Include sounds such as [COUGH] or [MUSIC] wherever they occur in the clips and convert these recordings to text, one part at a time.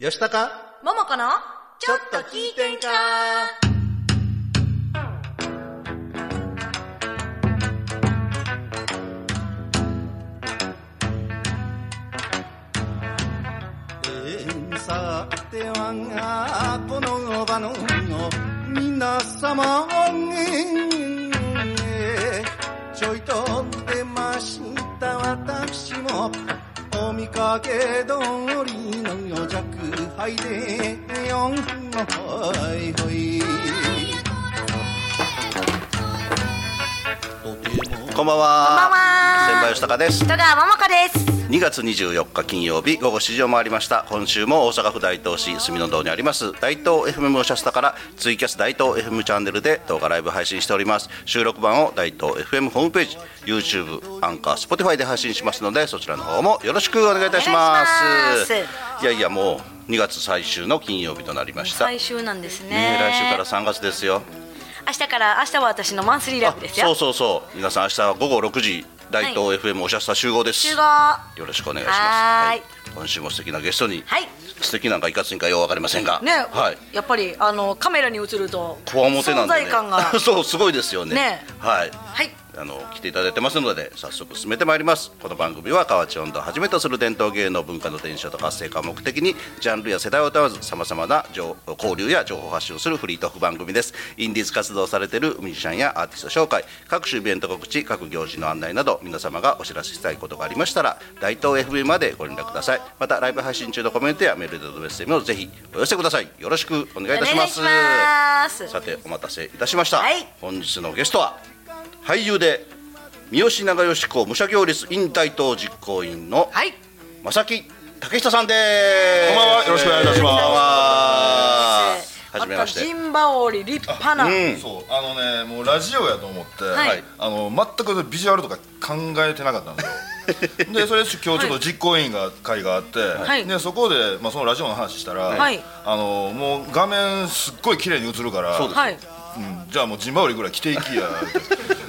よしたかももこの？ちょっと聞いてんか？えーさてはこの場の皆様えーちょいと出ました私もお見かけ通りの弱敗でよんほいほい。こんばんは。こんばんは。先輩吉高です。戸川ももこです2月24日金曜日午後7時を回りました。今週も大阪府大東市住の堂にあります大東 FM おしゃスタからツイキャス大東 FM チャンネルで動画ライブ配信しております。収録版を大東 FM ホームページ YouTube アンカー Spotify で配信しますのでそちらの方もよろしくお願いいたします。お願いします。いやいやもう2月最終の金曜日となりました。最終なんですね。ね来週から3月ですよ。明日から明日は私のマンスリーライブですよ。そうそうそう。皆さん明日は午後6時大東 FM おしゃスタ集合です。集合。よろしくお願いします。はーい。今週も素敵なゲストに、はい。素敵なんかいかついんかようわかりませんが、ね、はい。やっぱりあのカメラに映るとこわもてなんで、ね、存在感が。[LAUGHS] そうすごいですよね。ね。はい。はいあの来ていただいてますので早速進めてまいります。この番組は河内音頭をはじめとする伝統芸能文化の伝承と活性化を目的にジャンルや世代を問わずさまざまな情交流や情報発信をするフリートーク番組です。インディーズ活動をされているミュージシャンやアーティスト紹介各種イベント告知各行事の案内など皆様がお知らせしたいことがありましたら大東 FM までご連絡ください。またライブ配信中のコメントやメールでのメッセージもぜひお寄せください。よろしくお願いいたします。さてお待たせいたしました、はい。本日のゲストは俳優で三好長吉公武者行列引大東実行委員のはい。正木竹下さんです。こんばんは。よろしくお願いいたします。は。はじめまして。たジンバオリ立派な、うん。そうあのねもうラジオやと思って、はい。あの全くビジュアルとか考えてなかったんですよ。[LAUGHS] でそれ今日ちょっと実行委員が会があって、はい。でそこで、まあ、そのラジオの話したら、はい。あのもう画面すっごい綺麗に映るからそうですはいうん、じゃあもうジンバブリぐらい着ていきや。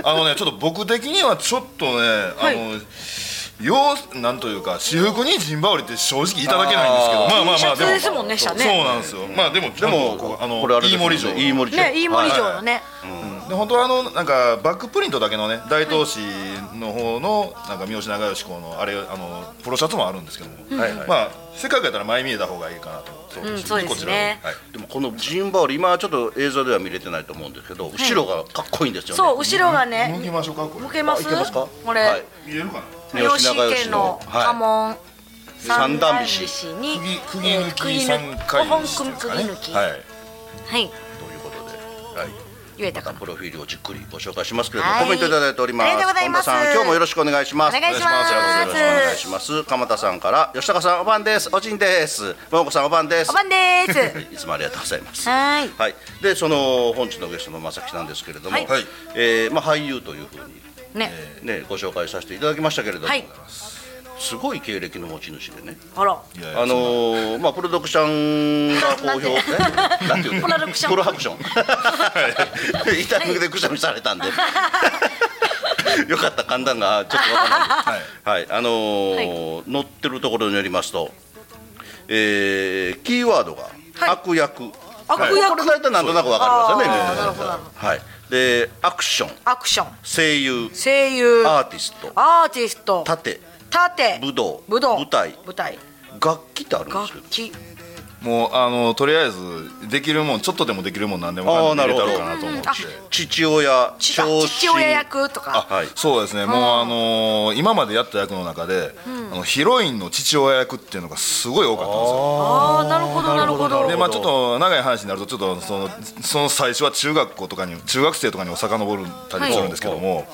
あのねちょっと僕的にはちょっとね、はい。あのようなんというか私服にジンバウリって正直いただけないんですけど。まあまあまあャツですも。んねそう下ね。そうなんですよ、まあでもでもあのこれあれですよね。飯盛り城。飯盛り城。ねいい森城のね、で本当はあのなんかバックプリントだけのね大東市の方のなんか三好長吉公のあれあのポロシャツもあるんですけども、はいはい。まあせっかくやったら前見えた方がいいかなと。そううんそうですね。こちらを。はい。でもこのジンバール今ちょっと映像では見れてないと思うんですけど、後ろがかっこいいんですよね。そう後ろがね。向きましょうかこれ。向けます？あいけますか？これ、はい。見えるかな？三好家の家紋、三段菱三に釘抜き釘三回5本釘抜き。はい。はい。ということで、はい、言えたかな。プロフィールをじっくりご紹介しますけれども、はい。コメントいただいております。本田さん今日もよろしくお願いします。お願いします。よろしくお願いします。鎌田さんから吉高さんおばんです。おじんです。桃子さんおばんです。おばんです。[LAUGHS] いつもありがとうございます。はい。はい、でその本日のゲストの正木さんですけれども、はいはい。えーまあ、俳優というふうに、ね、ね、ご紹介させていただきましたけれども、はい。すごい経歴の持ち主でね、あら。あのーまあ、プロダクションが好評え？なんていうの？プロダクション。プロハクション。[LAUGHS] 痛みでくしゃみされたんで。よかった簡単がちょっとわからない。はい、あのー載ってるところによりますと、えーキーワードがはい。悪役、悪役？はいこれ大体なんとなくわかりますよねはいでアクション。アクション。声優。声優。アーティスト。アーティスト。盾。盾。武道。武道。舞台。舞台。楽器ってあるんですけど。楽器もうあのとりあえずできるもんちょっとでもできるもんなんでもかんでも入れたろうかなと思って。あ父親父親役とか。あ、はいそうですね、もうあのー今までやった役の中で、あのヒロインの父親役っていうのがすごい多かったんですよ。ああなるほど。なるほど。でまあちょっと長い話になるとちょっとそのその最初は中学校とかに中学生とかにも遡るたりするんですけども、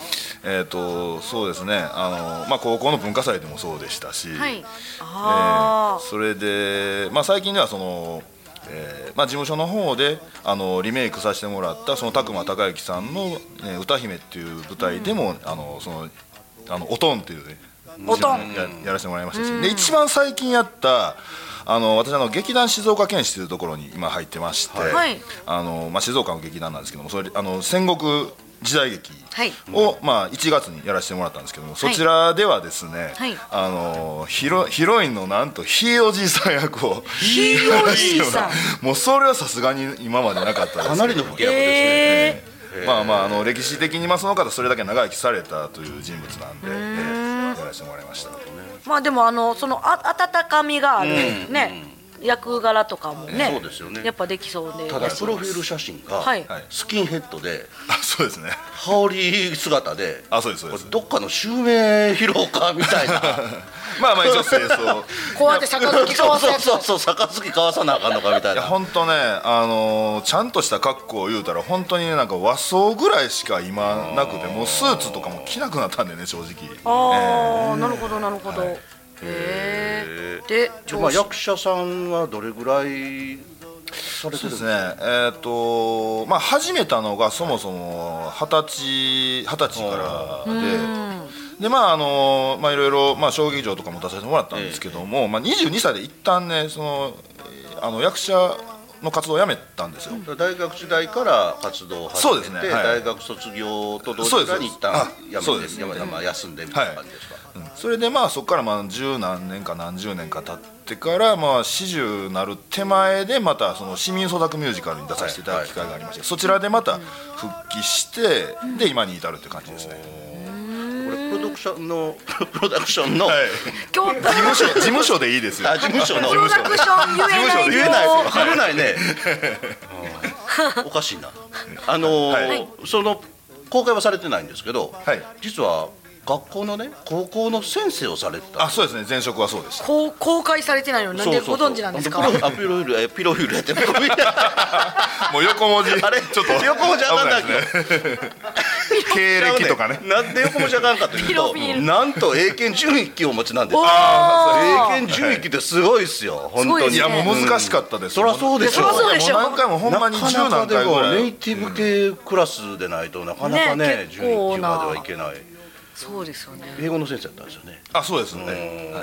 えっ、とそうですね。あのまあ高校の文化祭でもそうでしたし、はい。えあー。それでまあ最近ではそのえーまあ、事務所の方であのリメイクさせてもらったその拓磨孝之さんの、ね「歌姫」っていう舞台でも、あのそのあのおとんっていうねおとん。ややらせてもらいましたしで一番最近やったあの私あの劇団静岡県市というところに今入ってまして、はい。あのまあ、静岡の劇団なんですけどもそれあの戦国時代劇はい。を、まあ、1月にやらせてもらったんですけども、そちらではですね、はい。あのヒロヒロインのなんとひいおじいさん役をひいおじいさん。もう。それはさすがに今までなかったですかなりの不役ですね、えまあまああの歴史的にまあその方それだけ長生きされたという人物なんで、ええやらせてもらいました。ーまあでもあのそのあ温かみがある。ね役柄とかもねそうですよね。やっぱできそうで。ただプロフィール写真がはい。はい。スキンヘッドであそうですね。羽織姿であそうですそうです。どっかの襲名披露家みたいな。[LAUGHS] まあまあ一応清掃。こうやって杯交そうわすやつ。そうそうそう杯交わさなあかんのかみたいいやな本当ね、あのーちゃんとした格好を言うたら本当にねなんか和装ぐらいしか今なくてもうスーツとかも着なくなったんでね正直。ああなるほどなるほど。へえででまあ、役者さんはどれぐらいされてるんですすそうでね。えっ、とまあ始めたのがそもそも二十歳二十歳からででまああのまあいろいろまあ小劇場とかも出させてもらったんですけども、まあ22歳で一旦ねそのえーあの役者の活動をやめたんですよ、大学時代から活動を始そうめて、ですねはい。大学卒業と同時そうです。に一旦やめてそうです。やめまあ休んでみたいな感じですか、うんそれでまあそこからまあ十何年か何十年か経ってからまあ四十なる手前でまたその市民創作ミュージカルに出させていただく機会がありまして、そちらでまた復帰して、で今に至るって感じですね、これプロダクションの [LAUGHS] プロダクションの、はい、京都。事務所事務所でいいですよ。あ事務所のプロダクション言えない言えない言えないね。おかしいな。あのーはい。その公開はされてないんですけど、はい。実は学校のね高校の先生をされてた。あそうですね。前職はそうでした。こう公開されてないのになんでご存知なんですか？そうそうそうあピロフィールえピロフィールやってピロフィール。[LAUGHS] もう横文字。あれ？ちょっと横文字あかんない危ですね。[LAUGHS] 経歴とかね。なんで横文字あかんかというとなんと英検準一級をお持ちなんですお英ー検準一級ってすごいですよ本当に。ね。いやもう難しかったです、そりゃそうでしょそうでしょ。何回もほんまに十なかなか何でも回ぐらい、ネイティブ系クラスでないとなかなかねね準一級まではいけないそうですよね。英語の先生だったんですよね。あそうですね、は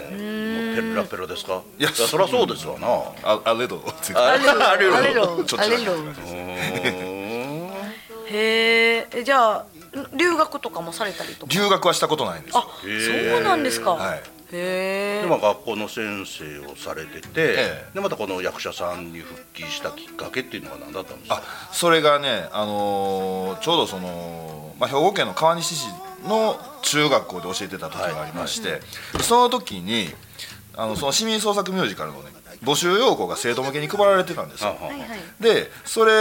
い、もうペラペラですか？いやそりゃそうですわな。ああれどああれろあれろあょっとあれろへえじゃあ留学とかもされたりとか？留学はしたことないんですあよそうなんですか、はい。へえでまあ学校の先生をされてて、ええ。でまたこの役者さんに復帰したきっかけっていうのは何だったんですか？あそれがね、あのーちょうどその、まあ、兵庫県の川西市の中学校で教えてた時がありまして、その時にあのその市民創作ミュージカルのね募集要項が生徒向けに配られてたんですよ。はいはい。でそれ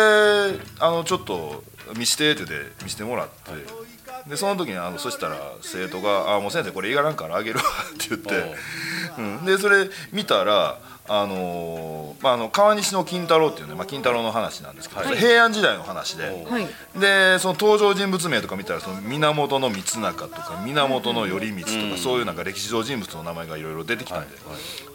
あのちょっと見してって言って見せてもらってでその時にあのそしたら生徒が「あもう先生これいがらんからあげるわ」って言って、うん、でそれ見たらあのーまあ、あの川西の金太郎っていうね、まあ、金太郎の話なんですけど、それ平安時代の話で、はい。でその登場人物名とか見たらその源光中とか源頼光とか、そういうなんか歴史上人物の名前がいろいろ出てきたんで、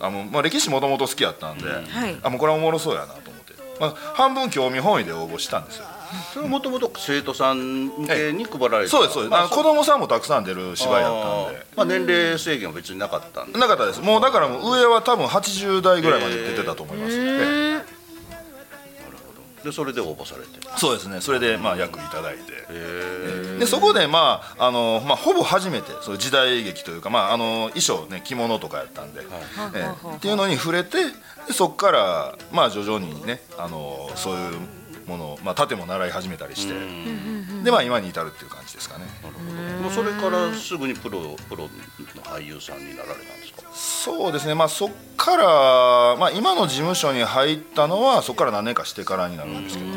あのまあ、歴史もともと好きやったんで、い。あもうこれはおもろそうやなと思って、まあ、半分興味本位で応募したんですよそれはもともと生徒さん向けに配られてた？そうですそうです、まあ子供さんもたくさん出る芝居やったんでまあ、年齢制限は別になかったんで。なかったです。もうだからもう上は多分80代ぐらいまで出てたと思います、えでそれで応募されて。えそうですね。それでまあ役いただいて。へでそこでまああの、まあ、ほぼ初めてそういう時代劇というか、まあ、あの衣装ね着物とかやったんで、ええ。っていうのに触れてでそこからまあ徐々にねあのそういうものを、まあ、盾も習い始めたりしてでまあ今に至るっていう感じですかね。えもうそれからすぐにプロプロの俳優さんになられたんですか？そうですね。まあそっから、まあ、今の事務所に入ったのはそこから何年かしてからになるんですけど、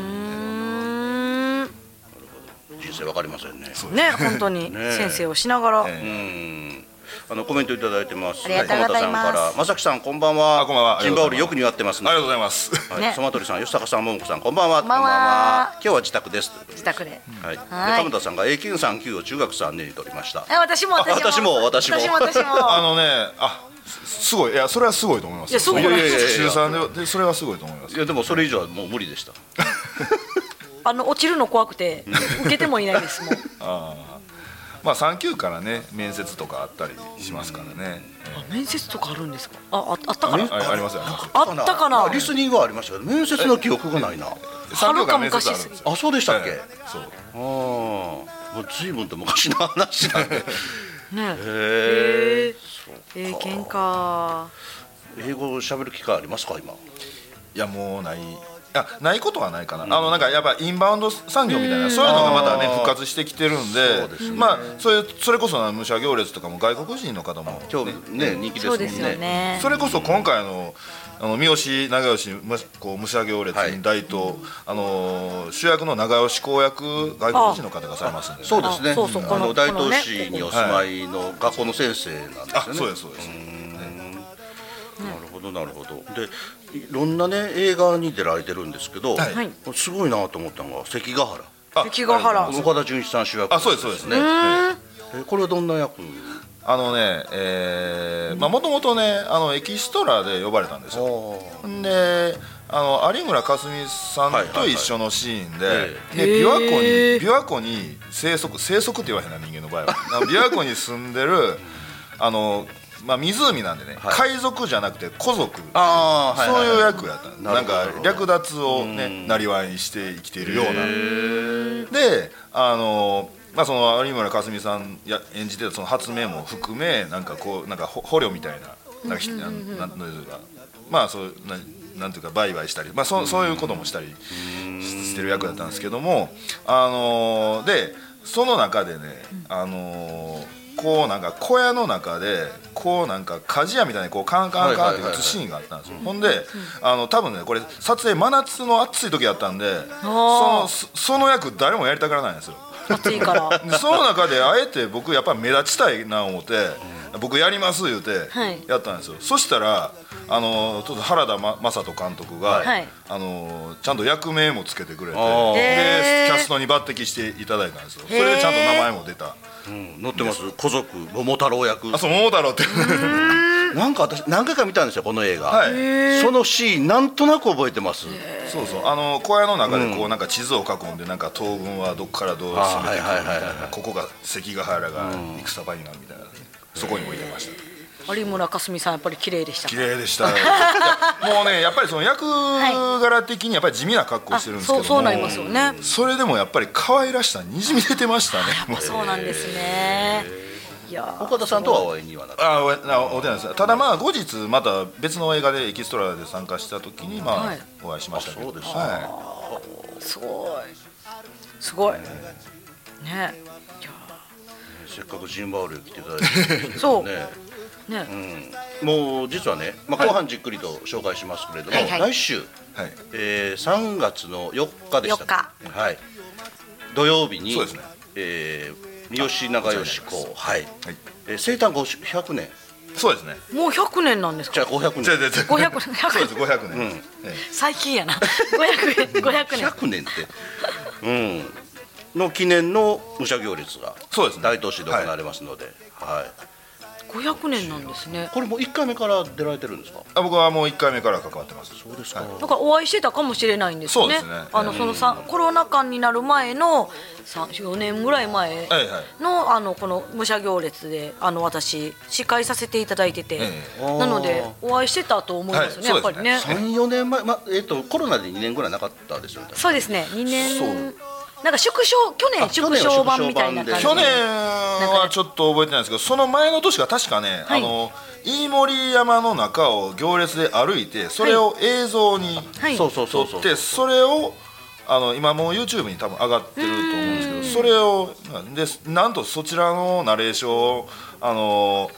人生わかりませんね。ね。本当にね先生をしながら、うんあのコメントいただいてます。ありがとうございます。から。まさきさんこんばんは。あこんばんは。ジンバオルよく似合ってますね。ありがとうございます。はい。ね。ソマトリさん吉高さん桃子さんこんばんは。こんばんは。今日は自宅です。自宅で、はい、ではい。鎌田さんが A939 を中学3年に取りました。あ私も私も。あ私も私も。私も私も。[LAUGHS] あのねあすすごい。いやそれはすごいと思いますいやすごい。中3ででそれはすごいと思います。いやでもそれ以上はもう無理でした。[LAUGHS] あの落ちるの怖くて受けてもいないですもんあまあ3級からね面接とかあったりしますからね、あ面接とかあるんですか？あああったかなあありますよありますよ。あったかな。リスニングはありましたけど面接の記憶がないな。3級から面接あるんですよ。あそうでしたっけ、はいそう。ああもう随分と昔の話なんでね。へええー、喧嘩。英語喋る機会ありますか今？いやもうないあないことはないかな、あのなんかやっぱインバウンド産業みたいなそういうのがまたね復活してきてるんでそうですね。まあそれそれこそな武者行列とかも外国人の方も今日ね人気ですもね。そうんですよね。それこそ今回のあの三好長吉むこう武者行列はいに大東、あのー主役の長吉公役外国人の方がされますんで、ね、そうですね。あのの大東市にお住まいの学校の先生なんですよね。あそうですそうでるほどなるほど。でいろんなね映画に出られてるんですけど、はい。はいすごいなと思ったのが関ヶ原。あ関ヶ原。岡田准一さん主役あそうですそうですね。ねえこれはどんな役？あのねえーまあもともとねあのエキストラで呼ばれたんですよ。んであの有村架純さんと一緒のシーンで,、で琵琶湖に琵琶湖に生息生息って言わへんな人間の場合は。琵琶湖に住んでるあの、まあ、湖なんでね、はい。海賊じゃなくて古族ああはいそういうや役やったんなんか略奪をねなりわいにして生きているような。であのまあその有村架純さんや演じてたその発明も含めなんかこうなんかほ捕虜みたいななんかひなんなんというかまあそうななんていうか売買したりまあそそういうこともしたりししてる役だったんですけどもあのでその中でねあのこうなんか小屋の中でこうなんか鍛冶屋みたいにこうカンカンカンって打つシーンがあったんですよ、ほんであの多分ねこれ撮影真夏の暑い時やったんでそのそその役誰もやりたがらないんですよ。暑いから。[LAUGHS] でその中であえて僕やっぱ目立ちたいな思って、僕やります言うてはい。やったんですよ、そしたらあのちょっと原田ま正人監督が、はい。あのちゃんと役名もつけてくれてでキャストに抜擢していただいたんですよ。それでちゃんと名前も出たうん載ってます。古族桃太郎役。あそう桃太郎って。なんか私何回か見たんですよこの映画、はい。そのシーンなんとなく覚えてます。そうそう。あの小屋の中でこうなんか地図を囲んでなんか東軍はどこからどう攻めてくるみたいな。ここが関ヶ原が戦場になるみたいな。そこに置いてました有村架純さんやっぱり綺麗でした綺麗でした [LAUGHS] もうねやっぱりその役柄的にやっぱり地味な格好してるんですけども。あそうそうなりますよね。それでもやっぱり可愛らしさにじみ出てましたね。[LAUGHS] もうそうなんですね。いやー。岡田さんとはお会いにはなってあおあお手なんです。ただまあ後日また別の映画でエキストラで参加した時にまあ、はい。お会いしましたけど。あそうですかはすごい。すごい。ね。いやせっかくジンバール来ていただいて。るんですけそうどねね、もう実はね、まあ、後半じっくりと紹介しますけれども、はいはい。来週、い、はい、えー、3月の4日でした4日。はい、土曜日にそうですね。えー三好長慶公、はい。はい、えー生誕500年そうですね。もう100年なんですか？じゃあ500年じゃあじゃあじゃあ500年 [LAUGHS] そうです500年、最近やな。500年500年100年って。うん。の記念の武者行列がそうですね。大東市で行われますので、はい500年なんですね。これも1回目から出られてるんですか？あ僕はもう1回目から関わってます。そうですか、だからお会いしてたかもしれないんですよね。そうですね。あのそのさコロナ禍になる前の4年ぐらい前はいはいのあのこの武者行列であの私司会させていただいてて、ええ。なのでお会いしてたと思いますね、はい。やっぱりね。そう34年前、まえっとコロナで2年ぐらいなかったですよね。そうですね。2年そうなんか縮小去年縮小版みたいな感じ去年はちょっと覚えてないんですけどその前の年が確かね、はい。あの飯盛山の中を行列で歩いてそれを映像にはい。そうそうそ撮うそうってそれをあの今もう YouTube に多分上がってると思うんですけどそれをでなんとそちらのナレーションをあの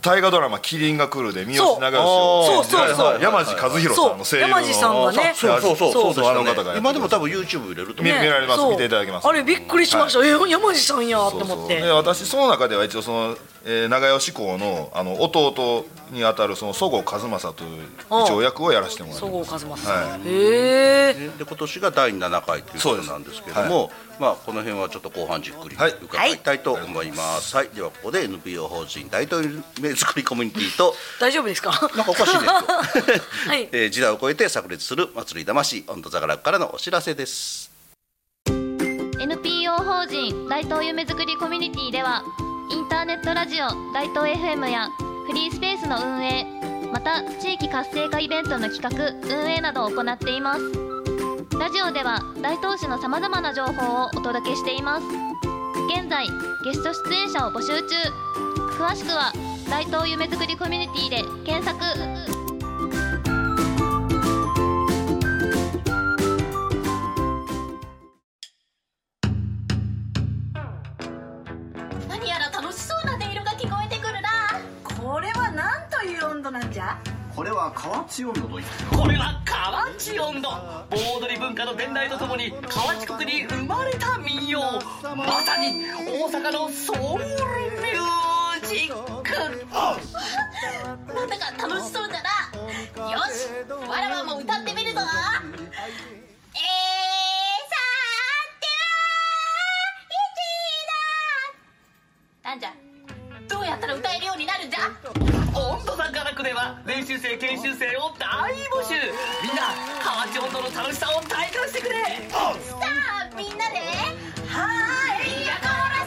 大河ドラマ「麒麟が来る」で三好長そう吉をそう。そう山地和弘さんの声優のそう。山地さんがねそうそうそうそうそうあの方が今でも多分 YouTube 入れると見思う。見られます。見ていただけます。あれびっくりしました、え山地さんやと思って。で私その中では一応その、えー長吉公のあの弟にあたるそのそごう和正という一応役をやらせてもらってそごうます和正さ。ん、はい。へえで今年が第7回ということなんですけども、まあ、この辺はちょっと後半じっくりはい。伺いたいと思います、はい。ではここで NPO 法人大統領名作りコミュニティと。大丈夫ですか？なんかおかしいですよ、[LAUGHS] はい。えー時代を超えて炸裂する祭り魂温度座からからのお知らせです。NPO 法人大東夢づくりコミュニティではインターネットラジオ大東 FM やフリースペースの運営また地域活性化イベントの企画運営などを行っていますラジオでは大東市のさまざまな情報をお届けしています。現在ゲスト出演者を募集中。詳しくは大東夢づくりコミュニティで検索。これは河内温度といってこれは河内音頭盆踊り文化の伝来とともに河内国に生まれた民謡。まさに大阪のソウルミュージック。なんだか楽しそうだな。よしわらわも歌習生研修生を大募集。みんな河内音頭の楽しさを体感してくれ。さあみんなではいやこら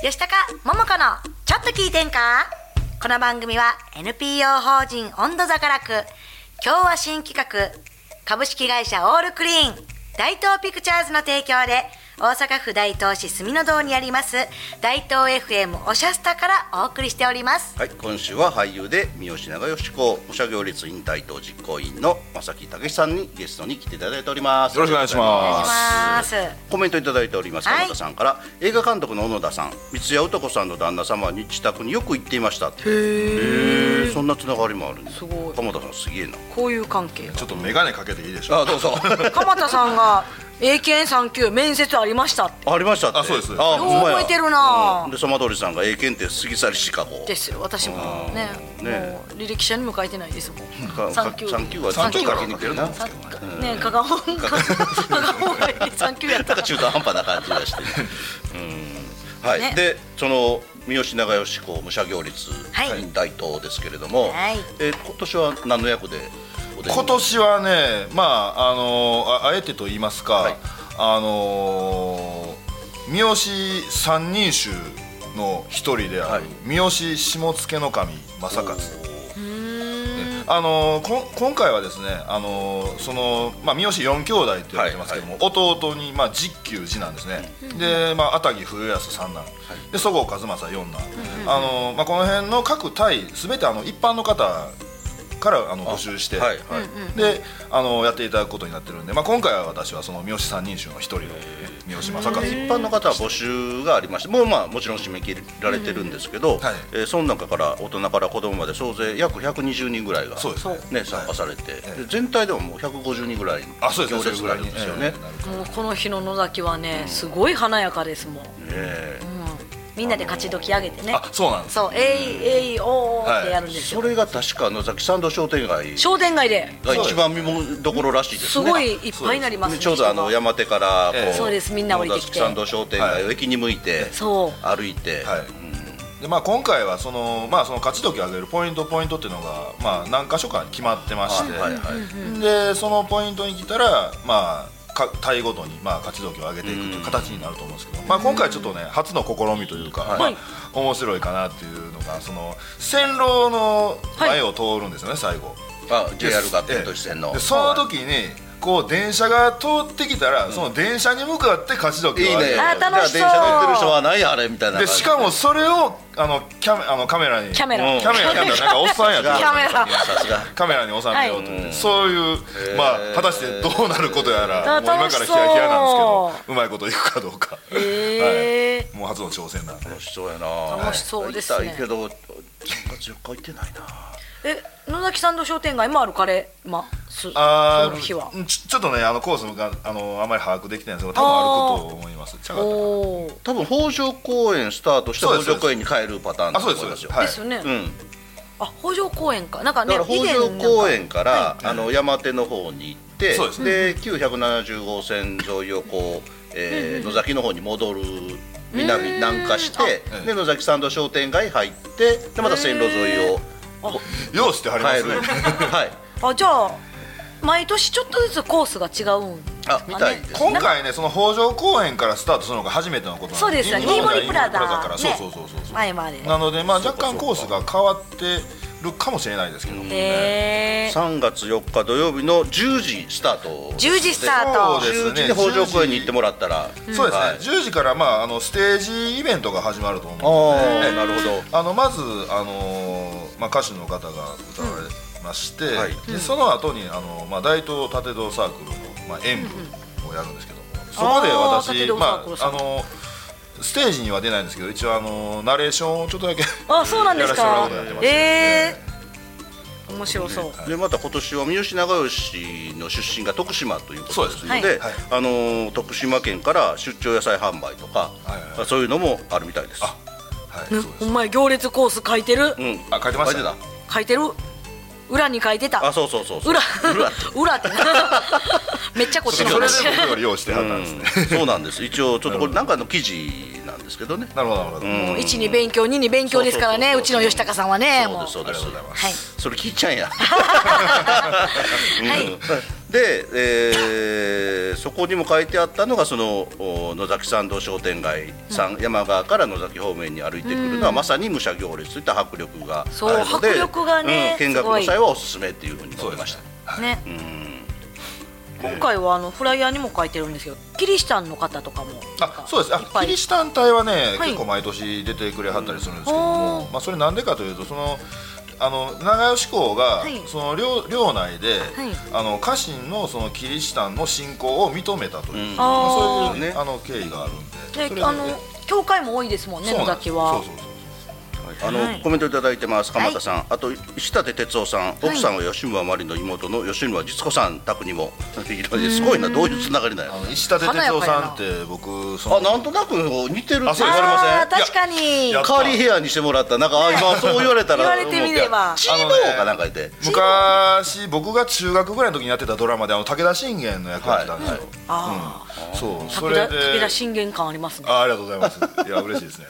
せ吉高桃子のちょっと聞いてんか？この番組は NPO 法人温度座楽今日は新企画株式会社オールクリーン大東ピクチャーズの提供で大阪府大東市住の堂にあります大東 FM おしゃスタからお送りしております。はい、今週は俳優で三好長吉子武者行列引退党実行委員の正木武さんにゲストに来ていただいております。よろしくお願いしお願いしまます。コメントいただいておりますはい。鎌田さんから、映画監督の小野田さん三谷男さんの旦那様は自宅によく行っていました。へえそんなつながりもあるんです。すごい。鎌田さんすげえな。こういう関係。ちょっと眼鏡かけていいでしょう。あどうぞ。鎌田さんが英検3級面接ありましたありましたって。あそうですあほんまや。覚えてるなうん。で様通さんが英検って過ぎ去りシカゴですよ私も。ね。ね。もう履歴書にも書いてないですもん。か三級。三級は三級ちょっと書きにくいなさね加賀本 [LAUGHS] 加賀本が3級やったか中途半端な感じがして。うん。はい、ね。でその三好長吉子武者行列はい。引退党ですけれども、はい。えー今年は何の役で今年はねまああのああえてと言いますか、はい。あの三好三人衆の一人である、はい。三好下野守正勝。ねあのこん今回はですね、あのそのまあ、三好四兄弟って言われてますけども、弟に、まあ、実級次なんですね、で、まあ、熱木冬康三男、でそごう和正四男、あのまあ、この辺の各隊すべてあの一般の方からあの募集して、はいはい、であのやっていただくことになってるんで、まあ、今回は私はその三好三人衆の一人の、ね、三好正勝一般の方は募集がありましてもうまあもちろん締め切られてるんですけど、はい。えーその中から大人から子供まで総勢約120人ぐらいがそうですね。ね参加されて、全体でももう150人ぐらいあそうです行列があるんですよね。えもうこの日の野崎はねすごい華やかですもん。え。えみんなで勝ち時上げてね。あそうなんです。そう「えいえいおー」ってやるんですよ。それが確か野崎参道商店街。商店街で。が一番見もどころらしいですね。すごいいっぱいになりますねちょうどあの山手からこう、ええ。そうですみんな降りてきて。野崎参道商店街を駅に向いて、そう。歩いて、はい。でまあ、今回はその,、まあ、その勝ち時を上げるポイントポイントっていうのが、まあ、何箇所か決まってまして、はいはいはい。でそのポイントに来たら、まあ、か隊ごとに、まあ、勝ち時を上げていくという形になると思うんですけど、まあ、今回ちょっとね初の試みというか、まあ、面白いかなっていうのがその線路の前を通るんですよね、最後。あ JR 合併都市線の。でその時にこう電車が通ってきたら、その電車に向かって勝ち時をいい上げる。ね。あ楽しそう。じゃあ電車乗ってる人は何やあれみたいな感じ。でしかもそれをあのキャメあのカメラに。キャメラ。うん。キャメラキャメラ。なんかおっさんやったキャメラ。カメラに収めようと思って、はい。そういう、まあ果たしてどうなることやらあもう今からヒヤヒヤなんですけどうまいこといくかどうか、えはい、もう初の挑戦なんで。楽しそうやな。楽しそうですね。行きたいけど3月4日行ってないなえ野崎さんの商店街もあるカレーますあその日は。ーちょちょっとねあのコースがあのあまり把握できてないんですけど多分あること思います。ちゃうかったかなおお多分北条公園スタートしてそうです北条公園に帰るパターンだとあそうです思います。よはい。ですよね、うん。あ北条公園か。なんかねだから北条公園から、あの山手の方に行ってそうですで970号線沿いをこう、えー野崎の方に戻る南南下してうんで野崎参道商店街入ってでまた線路沿いをようしてはりますね。買えるはい。あじゃあ毎年ちょっとずつコースが違うん。あみたいです今回ねその北条公園からスタートするのが初めてのことなんでそうです新森プラザから、ね。そうそうそうそう前まで。なのでまあ若干コースが変わってるかもしれないですけども、へえ3月4日土曜日の10時スタート10時スタート。そうです10時で北条公園に行ってもらったら。そうですね、はい。10時からまああのステージイベントが始まると思あうので、あなるほど。あのまず、あのーまあ、歌手の方が歌われまして、はい。でその後にあの、まあ、大東立堂サークルの、まあ、演舞をやるんですけども、そこで私まああのステージには出ないんですけど一応あのナレーションをちょっとだけあそうなんですやらせてもらうかことになってましてええ。面白そう。でまた今年は三好長吉の出身が徳島ということですのでそうですね。はい。あのー徳島県から出張野菜販売とか、はいはいそういうのもあるみたいです。あはんまや行列コース書いてる？うん、あ書いてました。書いてた書いてる？裏に書いてた。あそうそうそうそう。裏。裏 [LAUGHS] 裏って。[LAUGHS] めっちゃこっちのそれで話僕より用意してはったんですね、[LAUGHS] うん。そうなんです。一応ちょっとこれなんかの記事なんですけどね。なるほどなるほど、うん。1に勉強2に勉強ですからね。そううそうそうそう。ちの吉高さんはね。そう。もうですそうです。はい。それ聞いちゃんや。はい。うんで、えーそこにも書いてあったのがそのお野崎参道商店街さん、山側から野崎方面に歩いてくるのは、まさに武者行列といった迫力があるのでそう迫力がねうん見学の際はおすすめっていうふうに思いました。ね。うん。今回はあのフライヤーにも書いてるんですけどキリシタンの方とかもあそうです。あキリシタン隊はね、はい。結構毎年出てくれはったりするんですけどおも、ー。まあ、それなんでかというとそのあの長吉公が、はい。その領領内で、はい。あの家臣のそのキリシタンの信仰を認めたという、うん。まあ、そういう、ね。あの経緯があるんで。それであの教会も多いですもんね野崎は。そうそうそうあの、はい。コメントいただいてます鎌田さん、あと石立哲夫さん奥さんは吉村麻里の妹の吉村実子さん宅にも。いろいろすごいなどういうつながりなんや石立哲夫さんって僕そのあなんとなく似てるって。あそう言われません確かに。やカーリーヘアにしてもらったなんかあ [LAUGHS] 今そう言われたら言われてみれば。チーボーかなんか言って。昔僕が中学ぐらいの時にやってたドラマであの武田信玄の役やってたんですよ、あうん、そうあそれ武田武で田信玄感ありますね。あありがとうございます。いや嬉しいですね。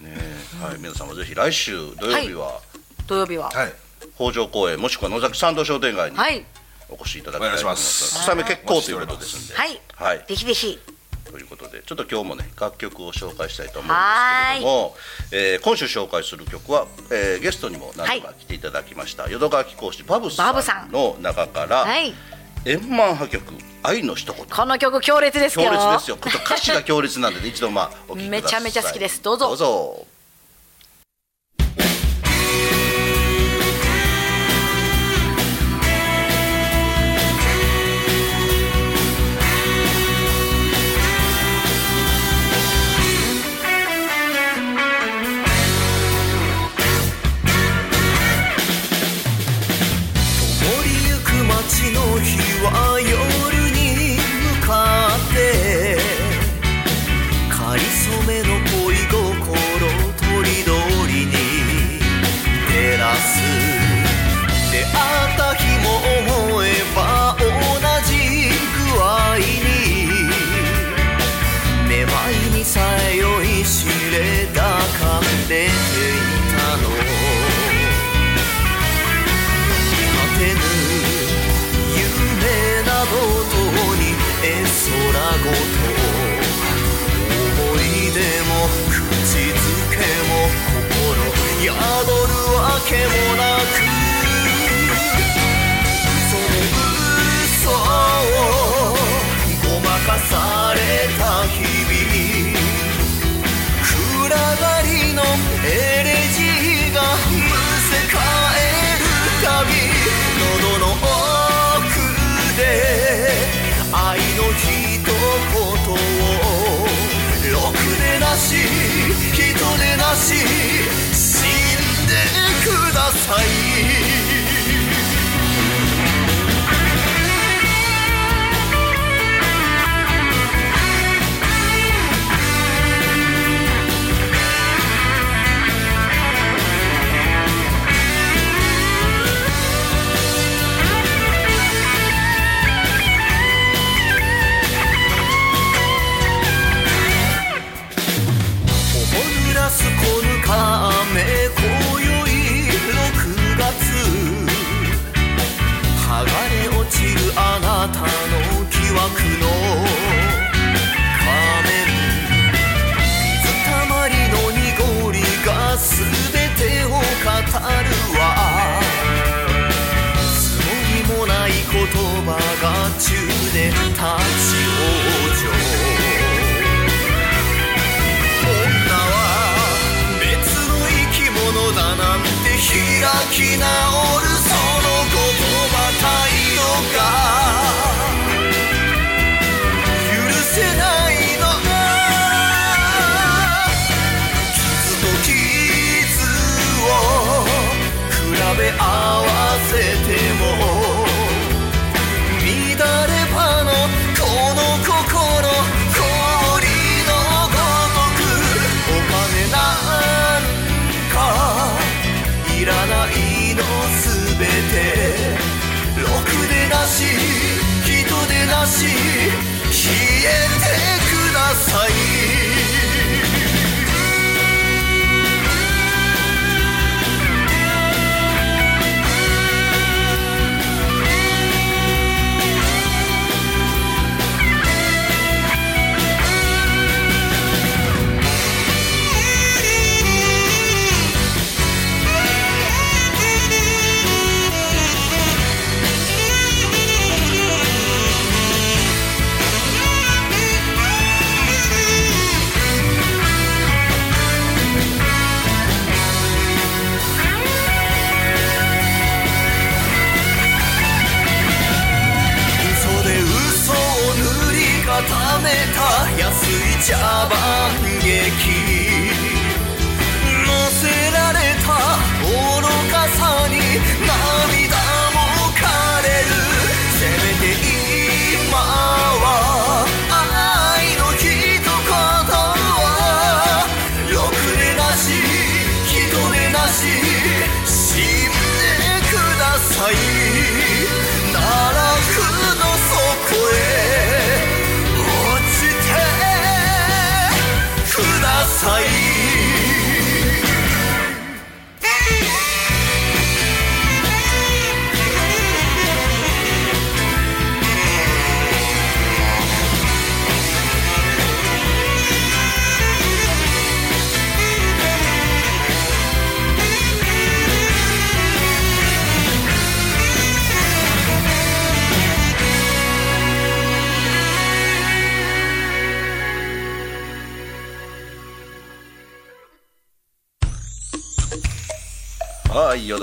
ねはい皆さんもぜひ来週土曜日は土曜日は。はい北条公園もしくは野崎参道商店街にはい。お越しいただきたいと思います。結構ということですんで。はい。はい。ぜひぜひ。ということでちょっと今日もね楽曲を紹介したいと思うんですけれども、えー今週紹介する曲は、えーゲストにも何度か来ていただきました、淀川貴公子バブさバブさんんの中から、はい。円満破曲愛の一言。この曲強烈です強よ烈ですよ。ちょっと歌詞が強烈なんで、ね、一度まあお聞きください。めちゃめちゃ好きです。どうぞ。どうぞ。ちの日は夜けもなくその嘘をごまかされた日々暗がりのエレジーがむせ返るたび喉の奥で愛の一言をろくでなし人でなしださい。葉が宙で立ち往生。女は別の生き物だなんて開き直し人でなし消える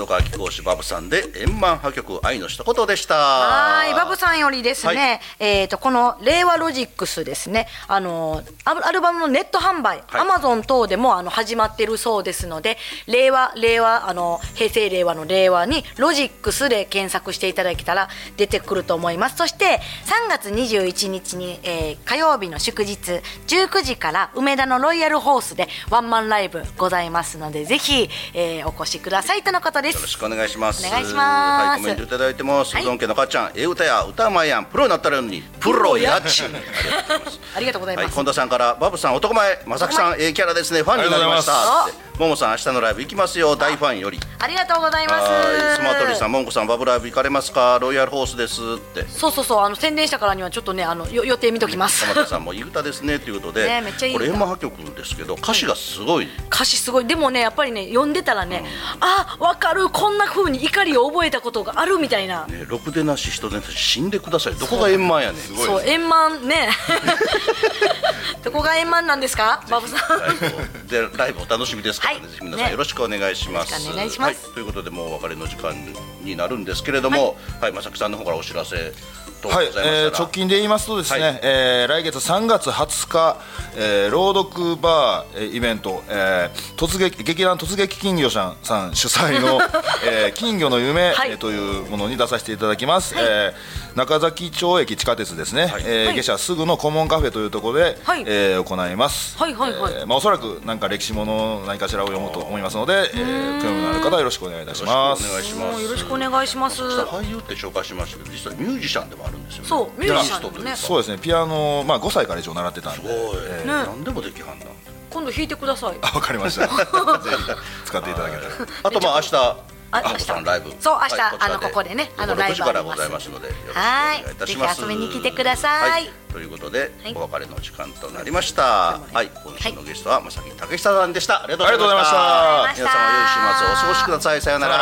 はい淀川貴公子バブさんで円満破局愛の一言でしたはい、バブさんよりですね、はいえっ、とこの令和ロジックスですね、あのアルバムのネット販売、はいアマゾン等でもあの始まってるそうですので、令和令和あの平成令和の令和にロジックスで検索していただけたら出てくると思います。そして3月21日に、えー火曜日の祝日19時から梅田のロイヤルホースでワンマンライブございますので、ぜひ、えーお越しくださいとのことです。よろしくお願いします。お願いします。はい、コメントいただいてます。はい。うどん家のかっちゃん、ええ歌や歌うまいやん、プロになったらのに、プロやっち。[LAUGHS] ありがとうございます。はい、ありがとうございます。近田さんから、バブさん男前、まさきさん、ええキャラですね、ファンになりました。ももさん、明日のライブ行きますよ、大ファンより。ありがとうございます。はい、スマートリーさん、もんこさん、バブライブ行かれますか、ロイヤルホースですって。そうそうそう。あの宣伝したからにはちょっとねあのよ予定見ときます。鎌田さんもいい歌ですね。ということで、ねめっちゃいい歌。これ円満破局ですけど歌詞がすごい、歌詞すごい。でもねやっぱりね読んでたらね、あわかるこんな風に怒りを覚えたことがあるみたいな、ね、ろくでなし人でなし死んでください。どこが円満やねん。すそう円満。ね。[LAUGHS] どこが円満なんですか？バブさん。でライブお楽しみですからね、はい。ぜひ皆さんね。よろしくお願いします。よろしくお願いします。はい、ということでもうお別れの時間になるんですけれども、はい、まさきさんの方からお知らせとはいえー直近で言いますとですね、はい。えー来月3月20日、えー朗読バー、えーイベント、えー突撃劇団突撃金魚さんさん主催の、[LAUGHS] えー金魚の夢、はい。えーというものに出させていただきます、えー中崎町駅地下鉄ですね、はい。えーはい。下車すぐのコモンカフェというところで、はい。えー行います、はいはいはい。えーまあ、おそらくなんか歴史もの何かしらを読むと思いますので、えー興味のある方はよろしくお願いいたします。よろしくお願いします。よろしくお願いします。俳優って紹介しましたけど、実はミュージシャンでもあるんですよね。そうミュージシャンでもねそうですねピアノ、まあ、5歳から一応習ってたんで。すごい、えー何でもできはんだ。今度弾いてください。あ [LAUGHS] わかりました。[LAUGHS] ぜひ使っていただけたら。あとまあ明日。ああさんライブ。そう明日はいあのここでねあのライブ6時からございますのでよろしくおはい願いいたします。ぜひ遊びに来てください。はいということで、はい。お別れの時間となりました。はい。今週のゲストは正木武久さんでした。ありがとうございました。ありがとうございました。皆様良い週末をお過ごしください。さようなら